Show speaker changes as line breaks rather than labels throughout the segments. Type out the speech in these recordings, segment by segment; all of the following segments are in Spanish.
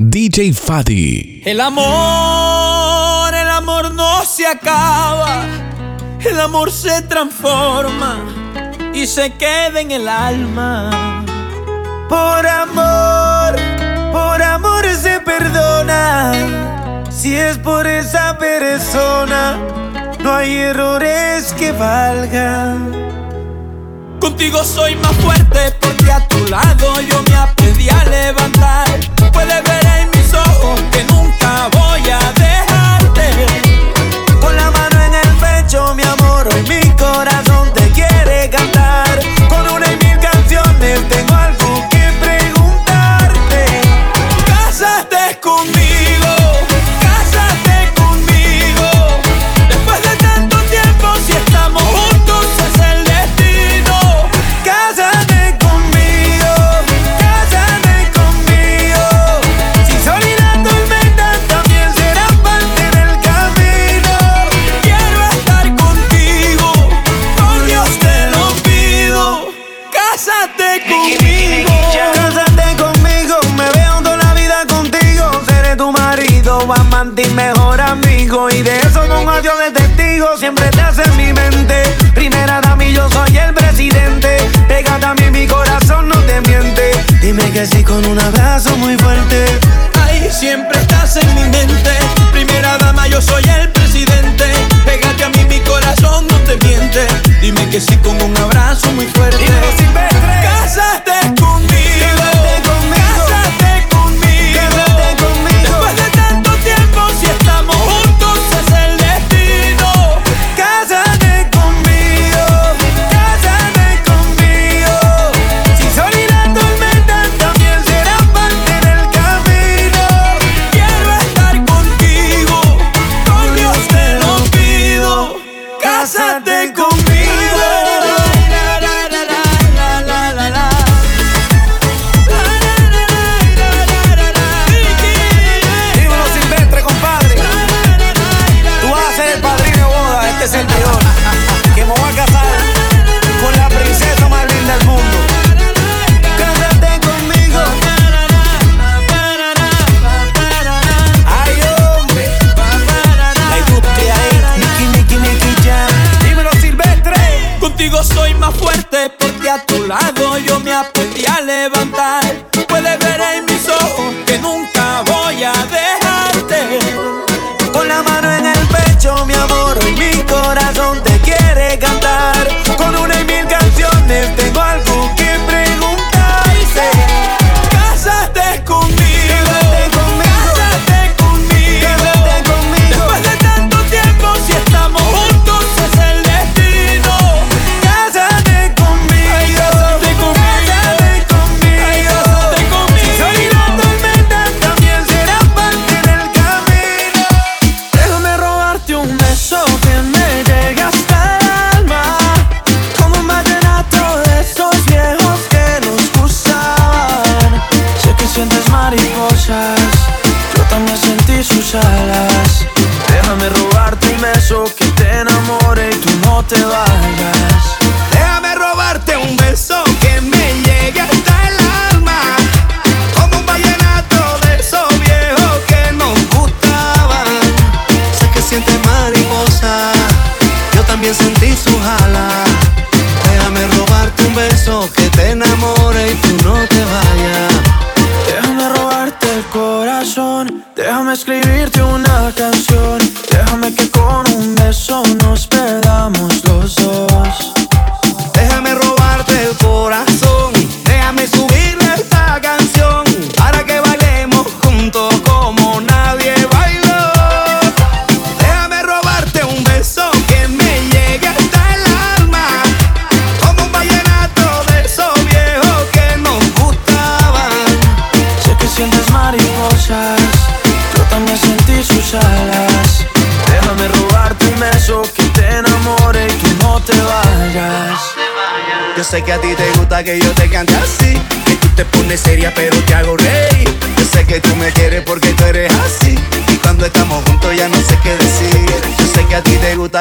DJ Fadi.
El amor, el amor no se acaba. El amor se transforma y se queda en el alma. Por amor, por amor se perdona. Si es por esa persona, no hay errores que valgan. Contigo soy más fuerte porque a tu lado yo me aprendí a levantar. Puedes ver en mis ojos que nunca voy a dejar. y de eso con adiós de testigo siempre te hace en mi mente. Primera dama yo soy el presidente. Pégate a mí, mi corazón no te miente. Dime que sí con un abrazo muy fuerte. Ay, siempre estás en mi mente. Primera dama, yo soy el presidente. Pégate a mí, mi corazón no te miente. Dime que sí con un abrazo muy fuerte.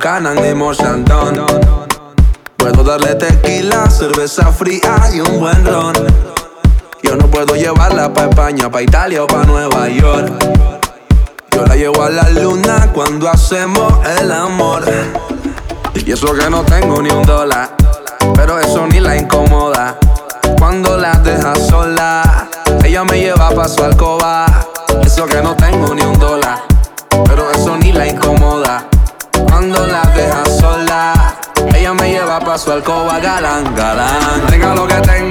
Buchanan y
Moshandón. Puedo darle tequila, cerveza fría y un buen ron. Yo no puedo llevarla pa' España, pa' Italia o pa' Nueva York. Yo la llevo a la luna cuando hacemos el amor. Y eso que no tengo ni un dólar, pero eso ni la incomoda. Cuando la dejas sola, ella me lleva pa' su alcoba. alcoba galán, galán. Tenga lo que tenga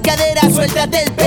cadera, suéltate el pelo.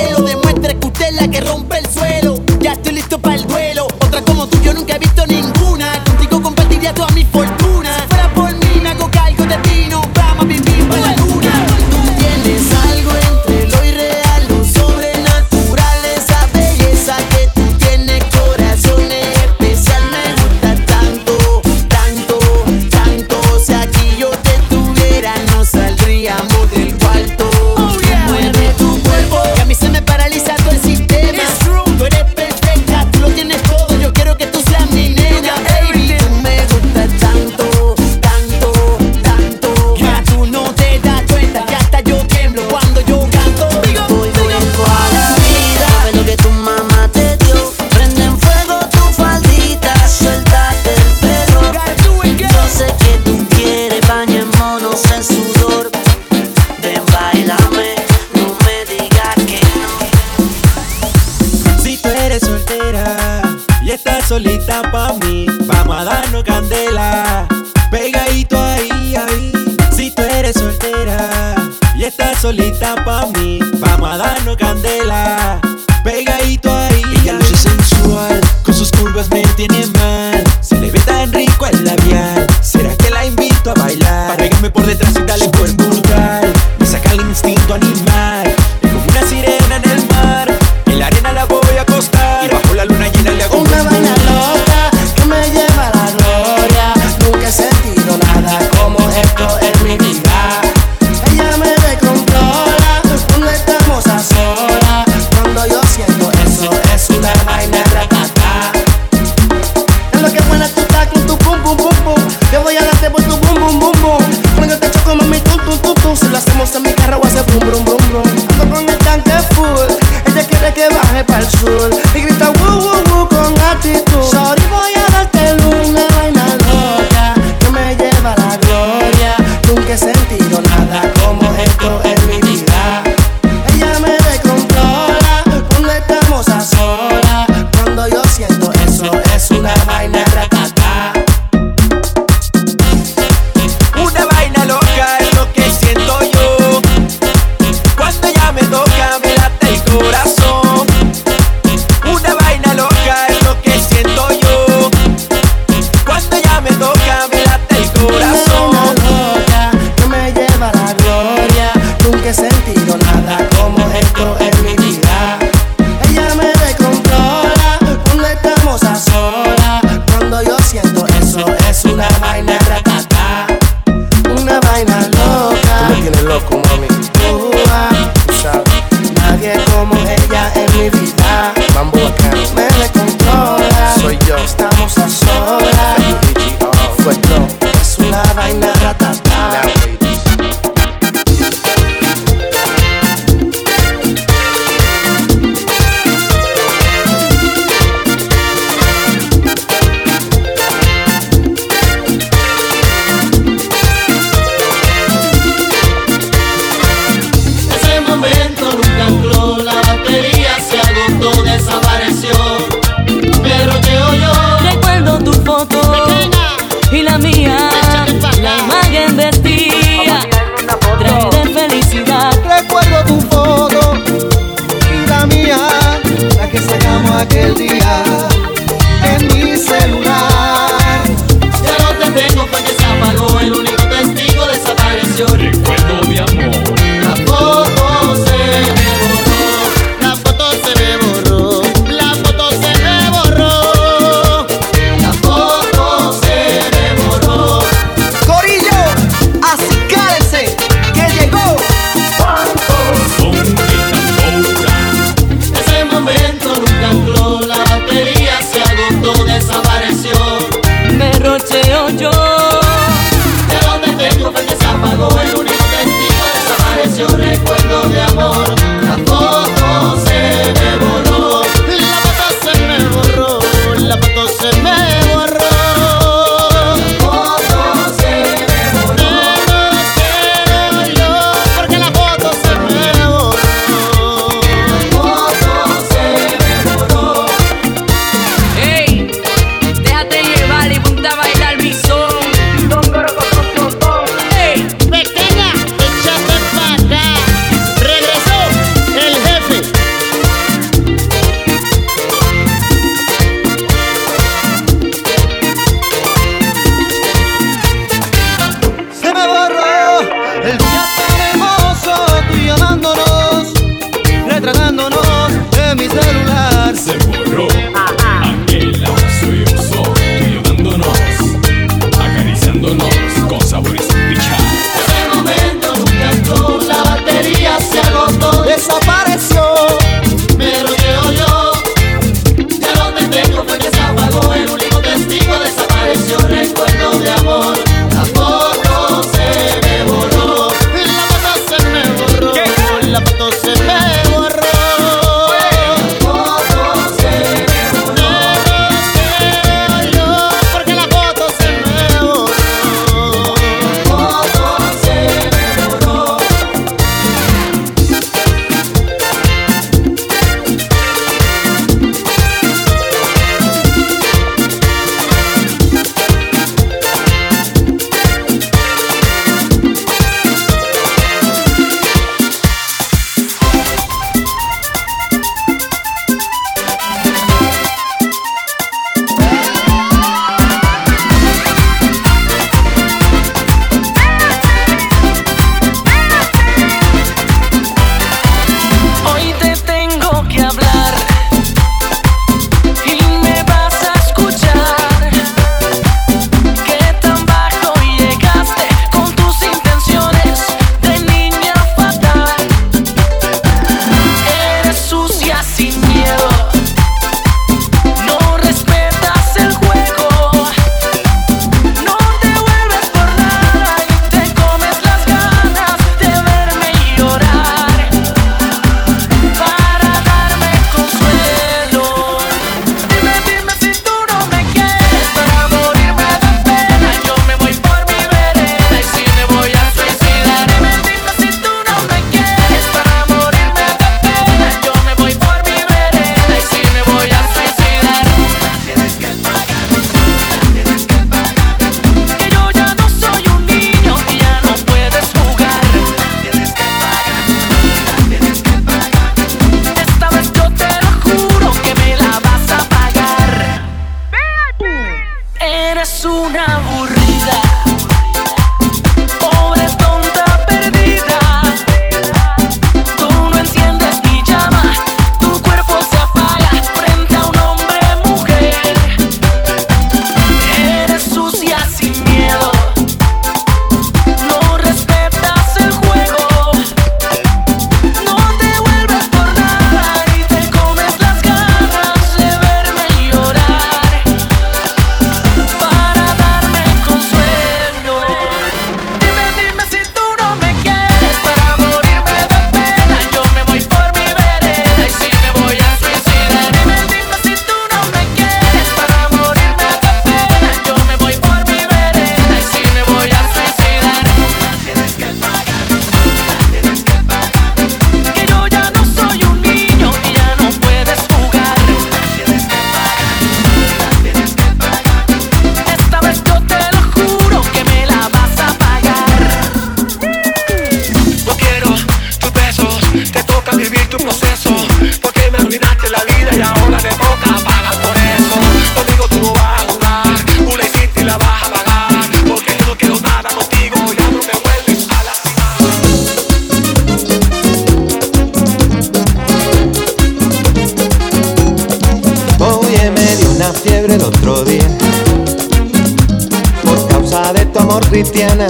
Cristiana,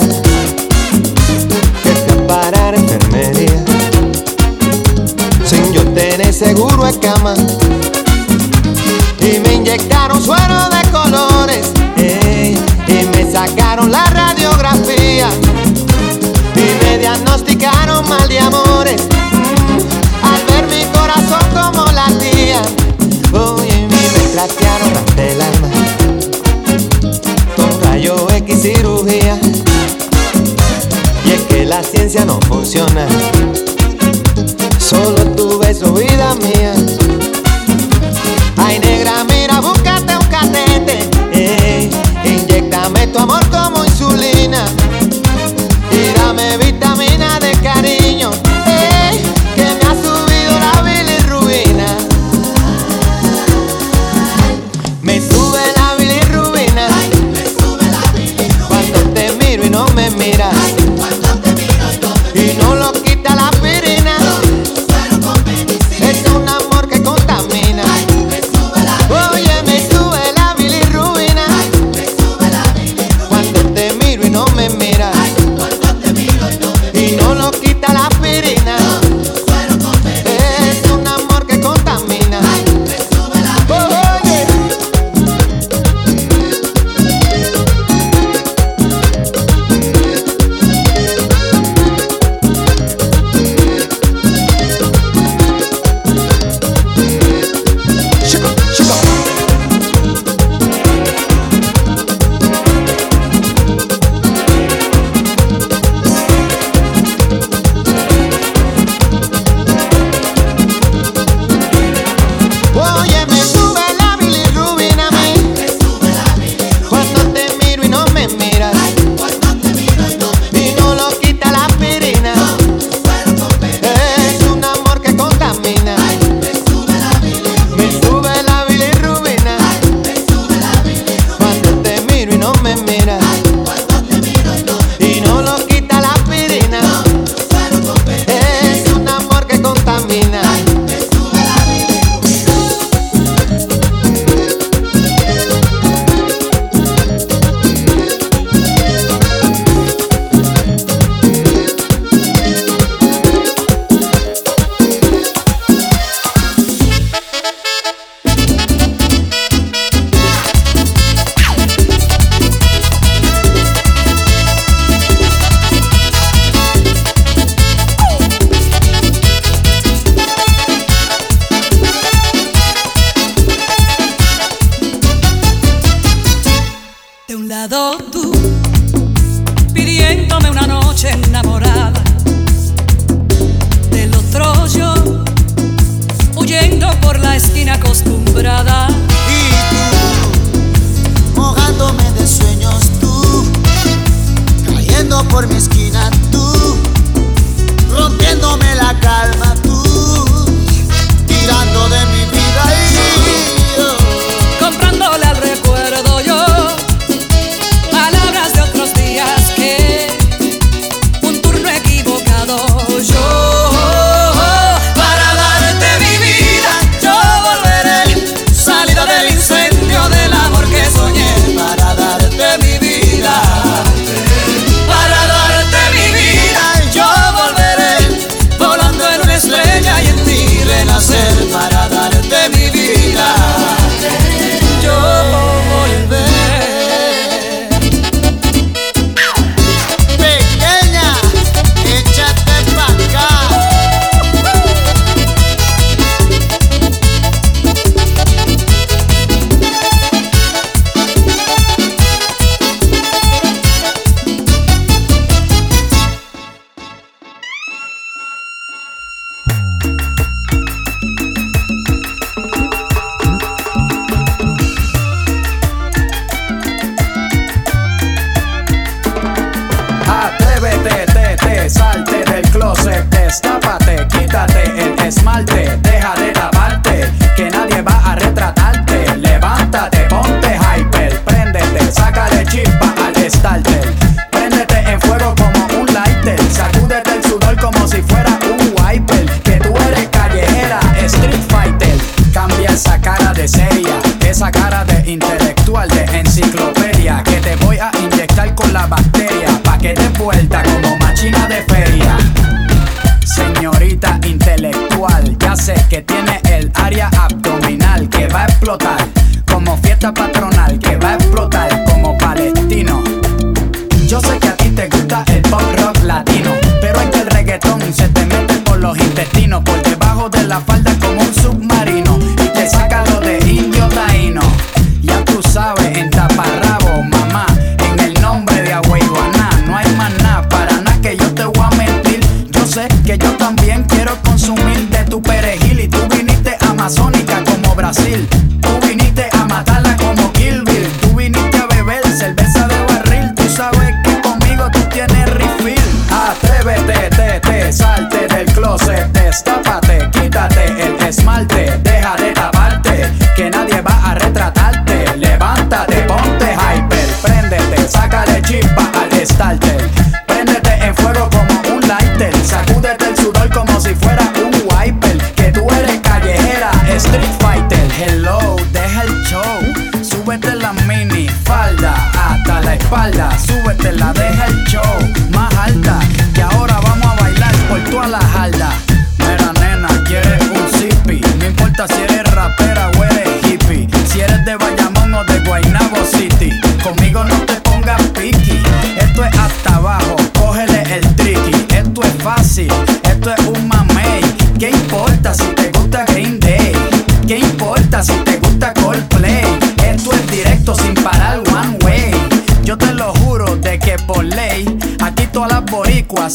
fui a enfermería. Sin yo tener seguro de cama. Y me inyectaron suero de colores. ey, y me sacaron la radiografía. Y me diagnosticaron mal de amores. Al ver mi corazón como latía. Uy, y me trastearon hasta el alma. Con rayo X cirugía. La ciencia no funciona. Solo tu beso, vida mía.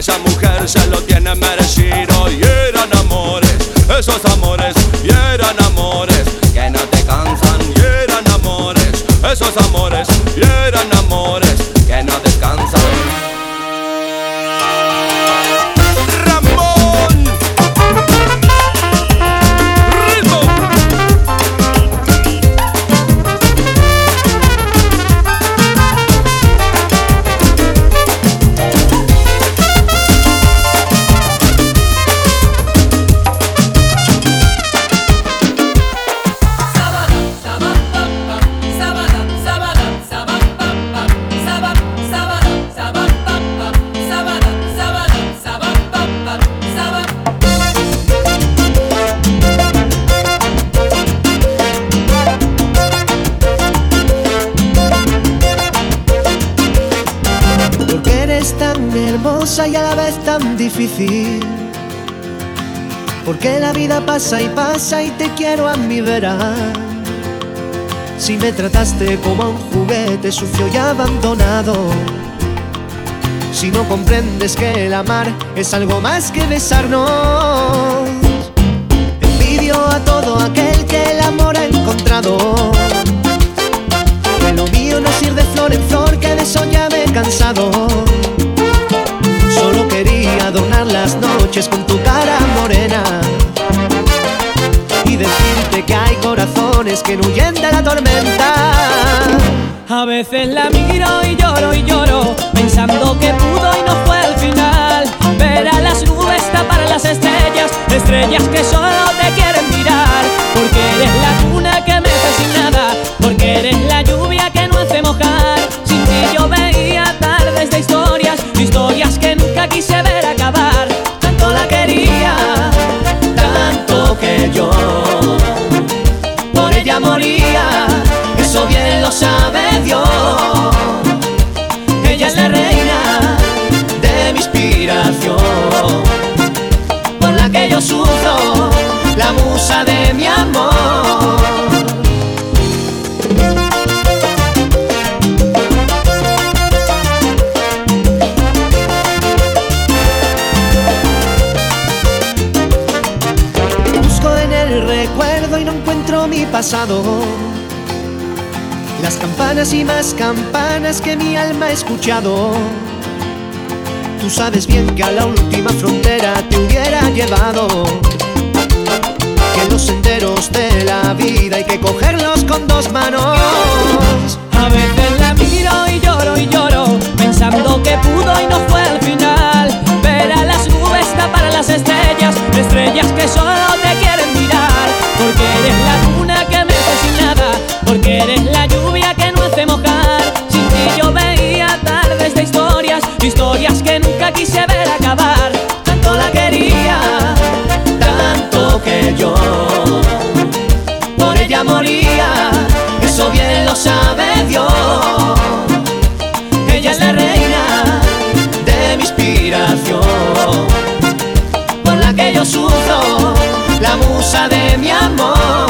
hayamos Porque la vida pasa y pasa y te quiero a mi vera. Si me trataste como un juguete sucio y abandonado. Si no comprendes que el amar es algo más que besarnos. Envidio a todo aquel que el amor ha encontrado. Que lo mío no es ir de flor en flor, que de eso ya me cansado. Solo quería adornar las noches con tu cara morena y decirte que hay corazones que no huyen de la tormenta.
A veces la miro y lloro y lloro, pensando que pudo y no fue al final. Ver a las nubes tapar las estrellas, estrellas que solo te quieren mirar. Porque eres la luna que mece sin nada, porque eres la lluvia que no hace mojar. Sin ti yo veía tardes de historias, historias nunca quise ver acabar. Tanto la quería, tanto que yo por ella moría. Eso bien lo sabe Dios. Ella es la reina de mi inspiración, por la que yo sufro, la musa de mi amor.
Las campanas y más campanas que mi alma ha escuchado. Tú sabes bien que a la última frontera te hubiera llevado. Que los senderos de la vida hay que cogerlos con dos manos.
A veces la miro y lloro y lloro, pensando que pudo y no fue al final. Ver a las nubes tapar las estrellas, estrellas que solo te quieren mirar. Porque eres la porque eres la lluvia que no hace mojar. Sin ti yo veía tardes de historias, historias que nunca quise ver acabar. Tanto la quería, tanto que yo por ella moría. Eso bien lo sabe Dios. Ella es la reina de mi inspiración, por la que yo sufro, la musa de mi amor.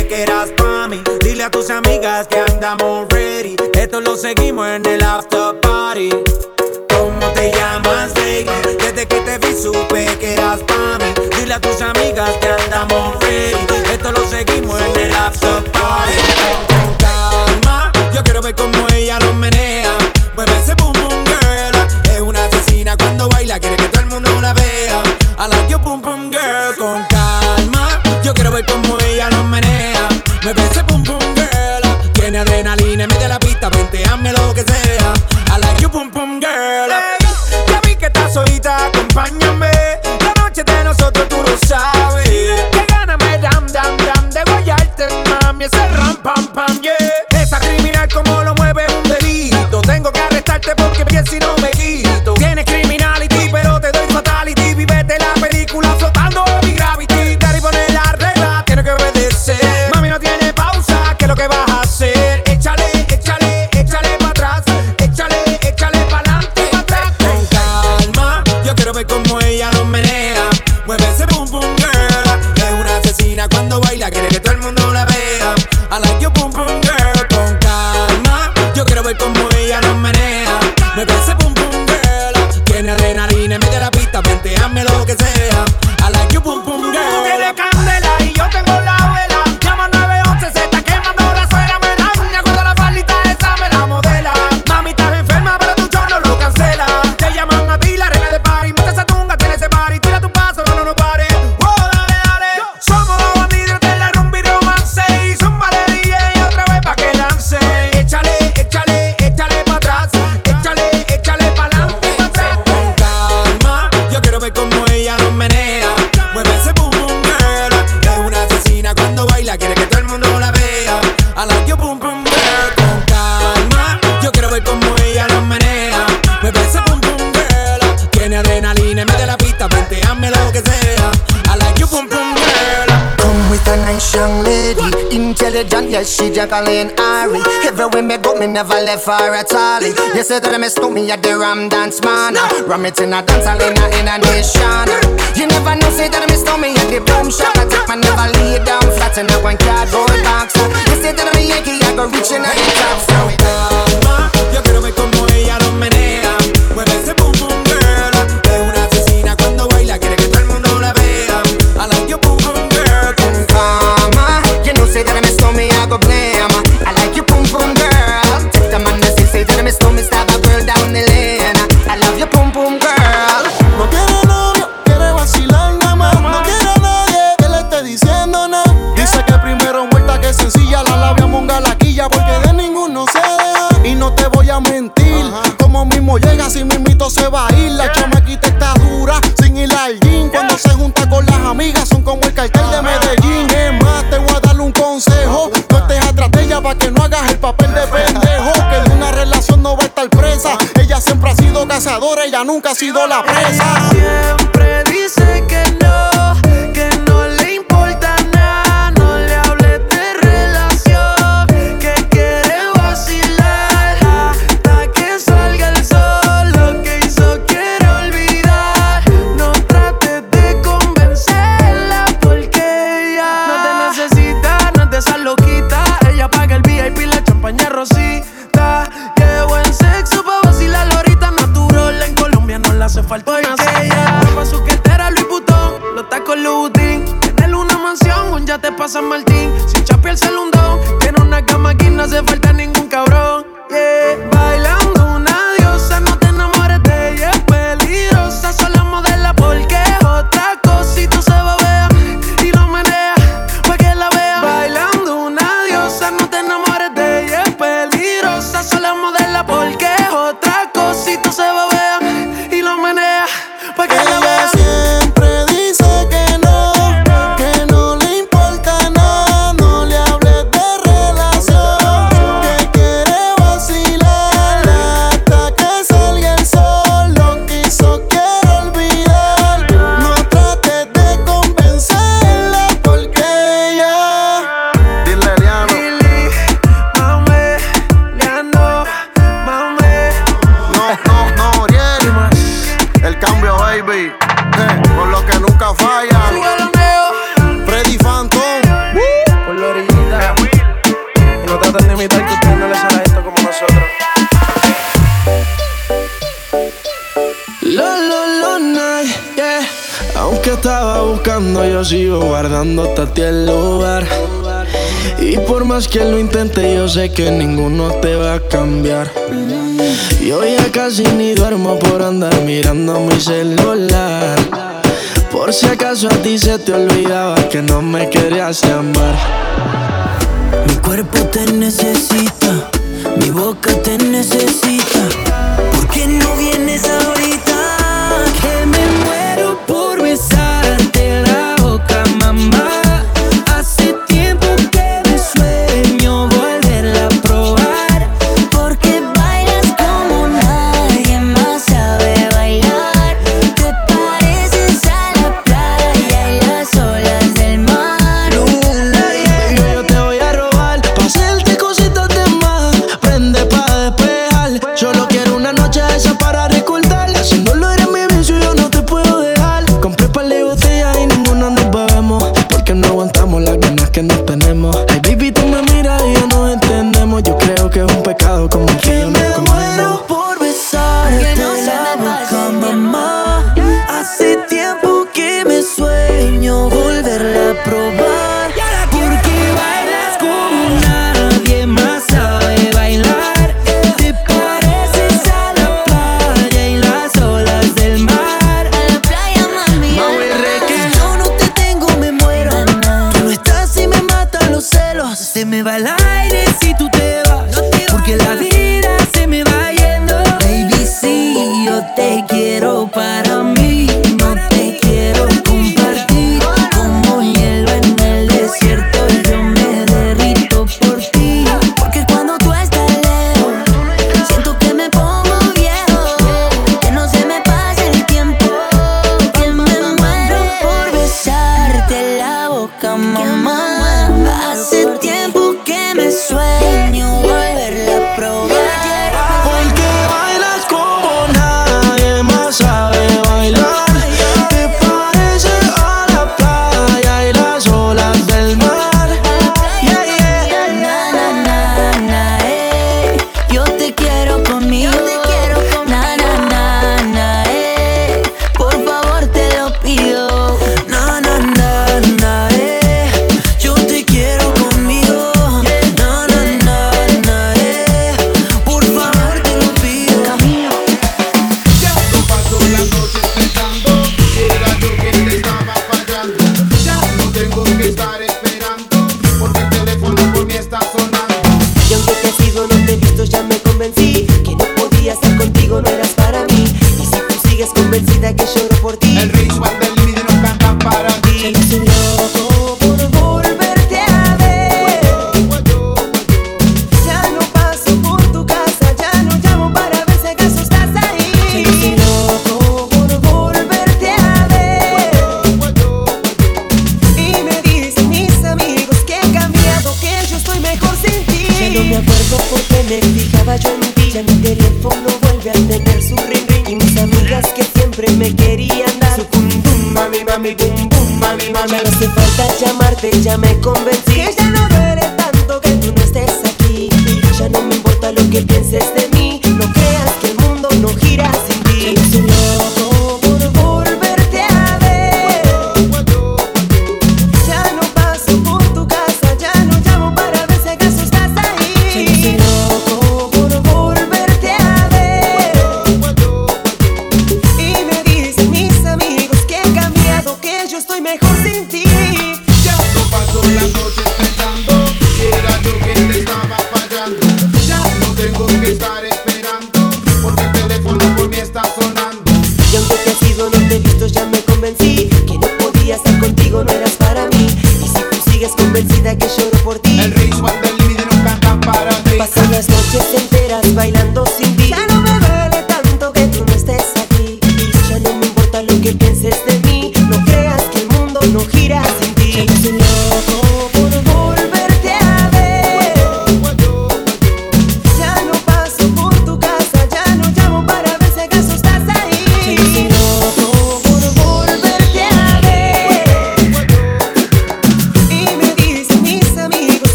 que
quieras pa' mí. Dile a tus amigas que andamos ready. Esto lo seguimos en el after party. ¿Cómo te llamas, baby? Desde que te vi supe que eras pa' mí. Dile a tus amigas que andamos ready. Esto lo seguimos en el after party. Calma, yo quiero ver cómo ella lo menea.
Yes, she Jacqueline Ari. Everywhere me go, me never left her at all. You say that I miss me at the Ram Dance Man. Ram it in a dance hall in a, nation. You never know, say that I miss me at the boom shop. I take my never lay down flat in a one cardboard box. You say that I'm a Yankee, I go reaching out the top. So,
Mama, yo quiero ver como ella lo menea. say that I
me, I go blame. Nunca ha sido la presa.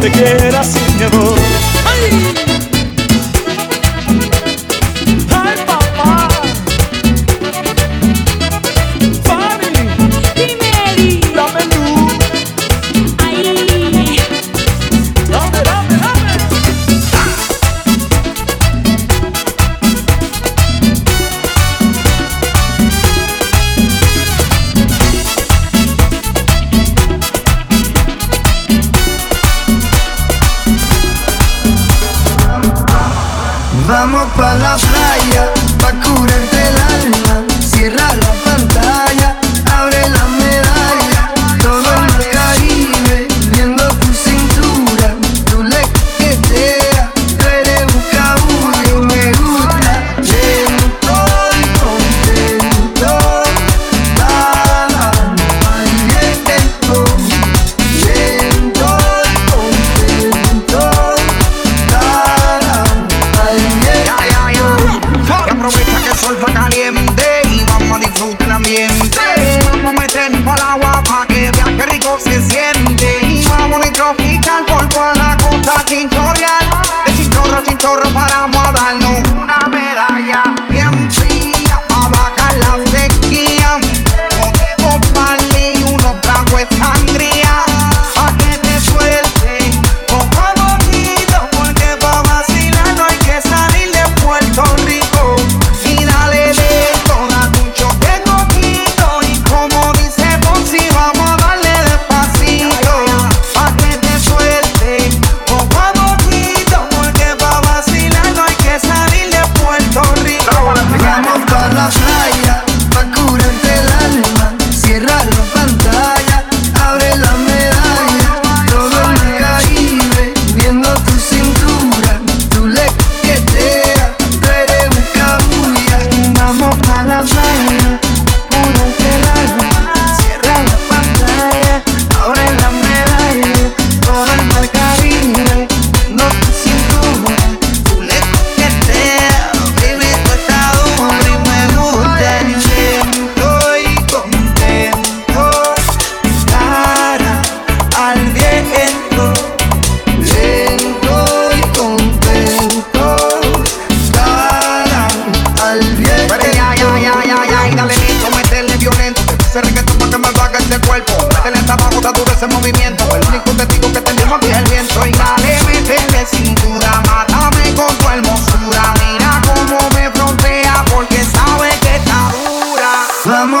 Te
quiera
sin mi
amor.
¡Ay,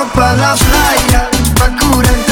pa' la playa, pa'
curar.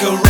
Like a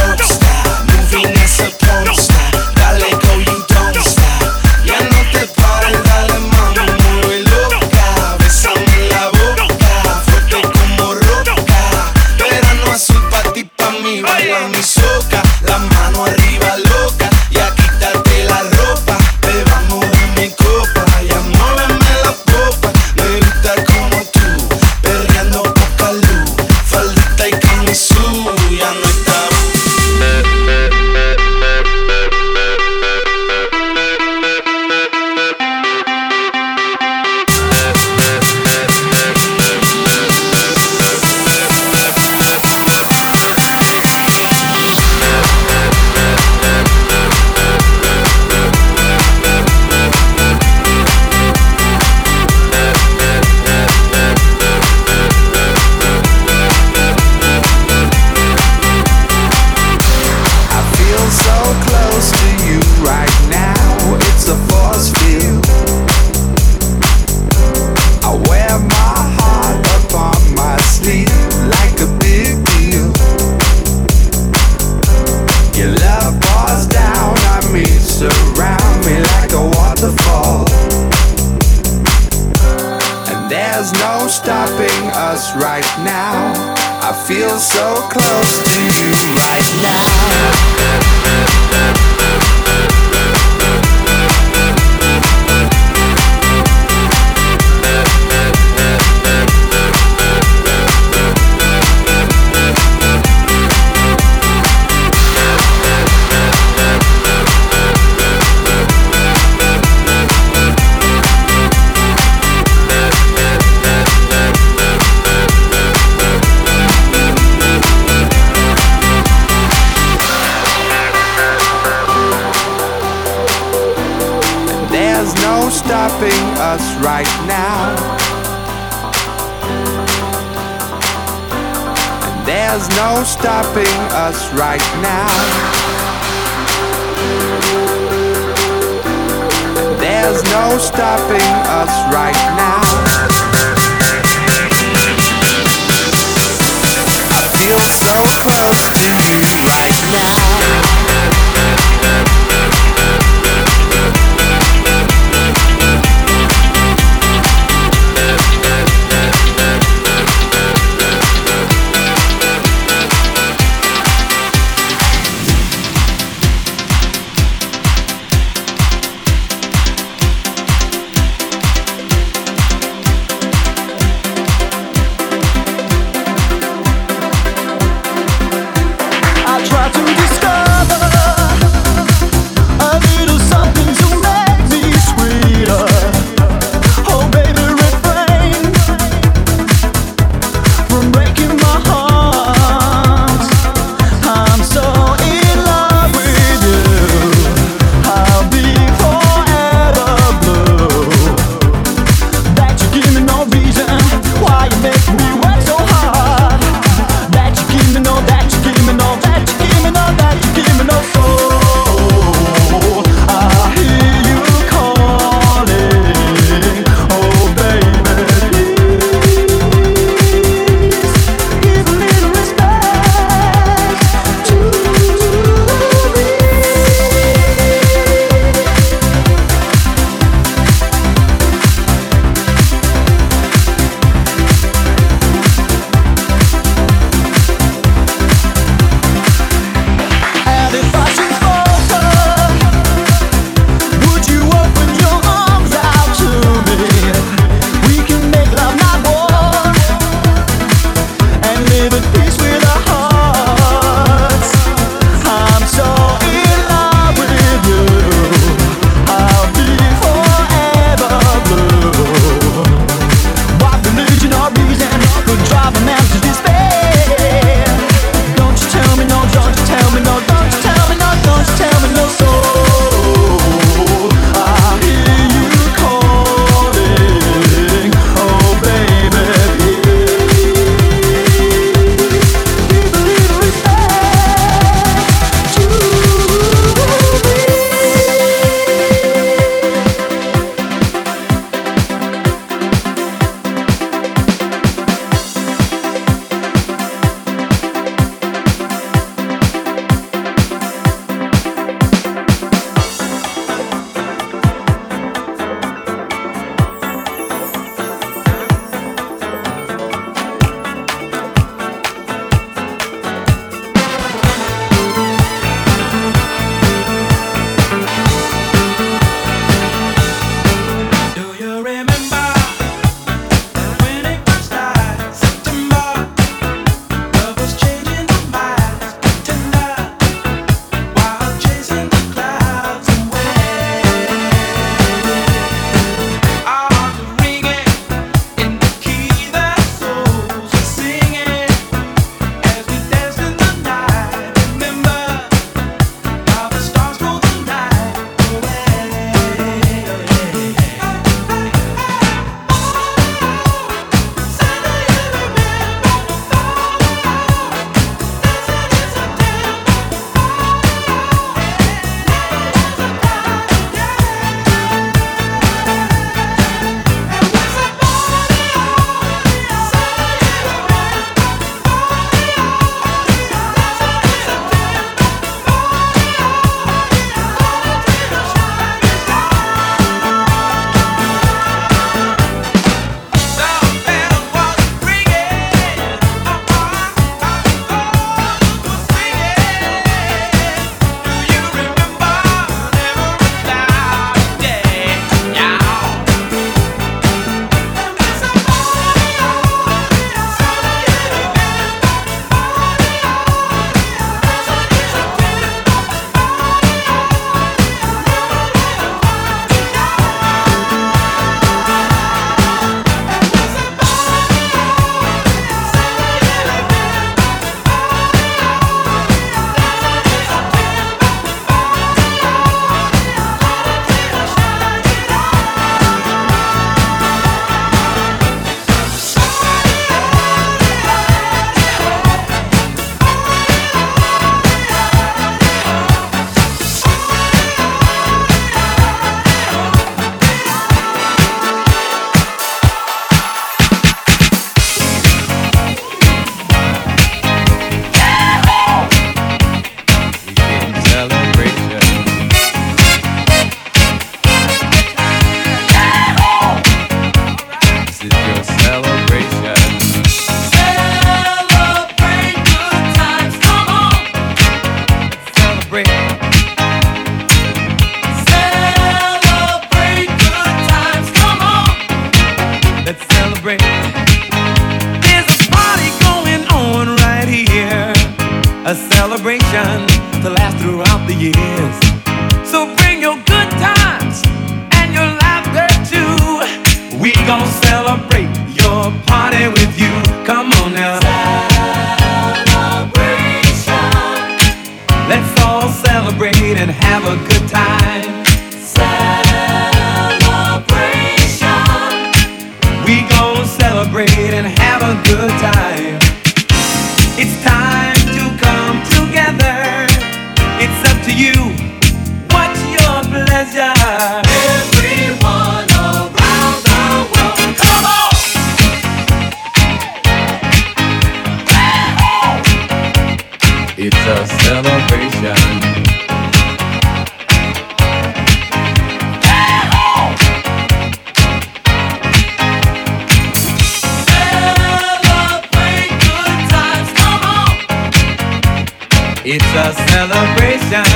It's a
celebration.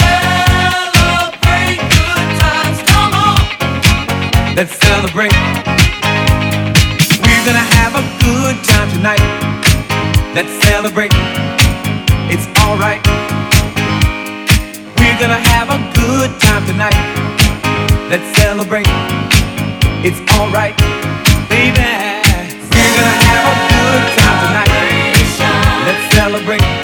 Celebrate good times, come on.
Let's celebrate. We're gonna have a good time tonight. Let's celebrate. It's alright. We're gonna have a good time tonight. Let's celebrate. It's alright, baby. We're gonna have a good time tonight. Let's celebrate.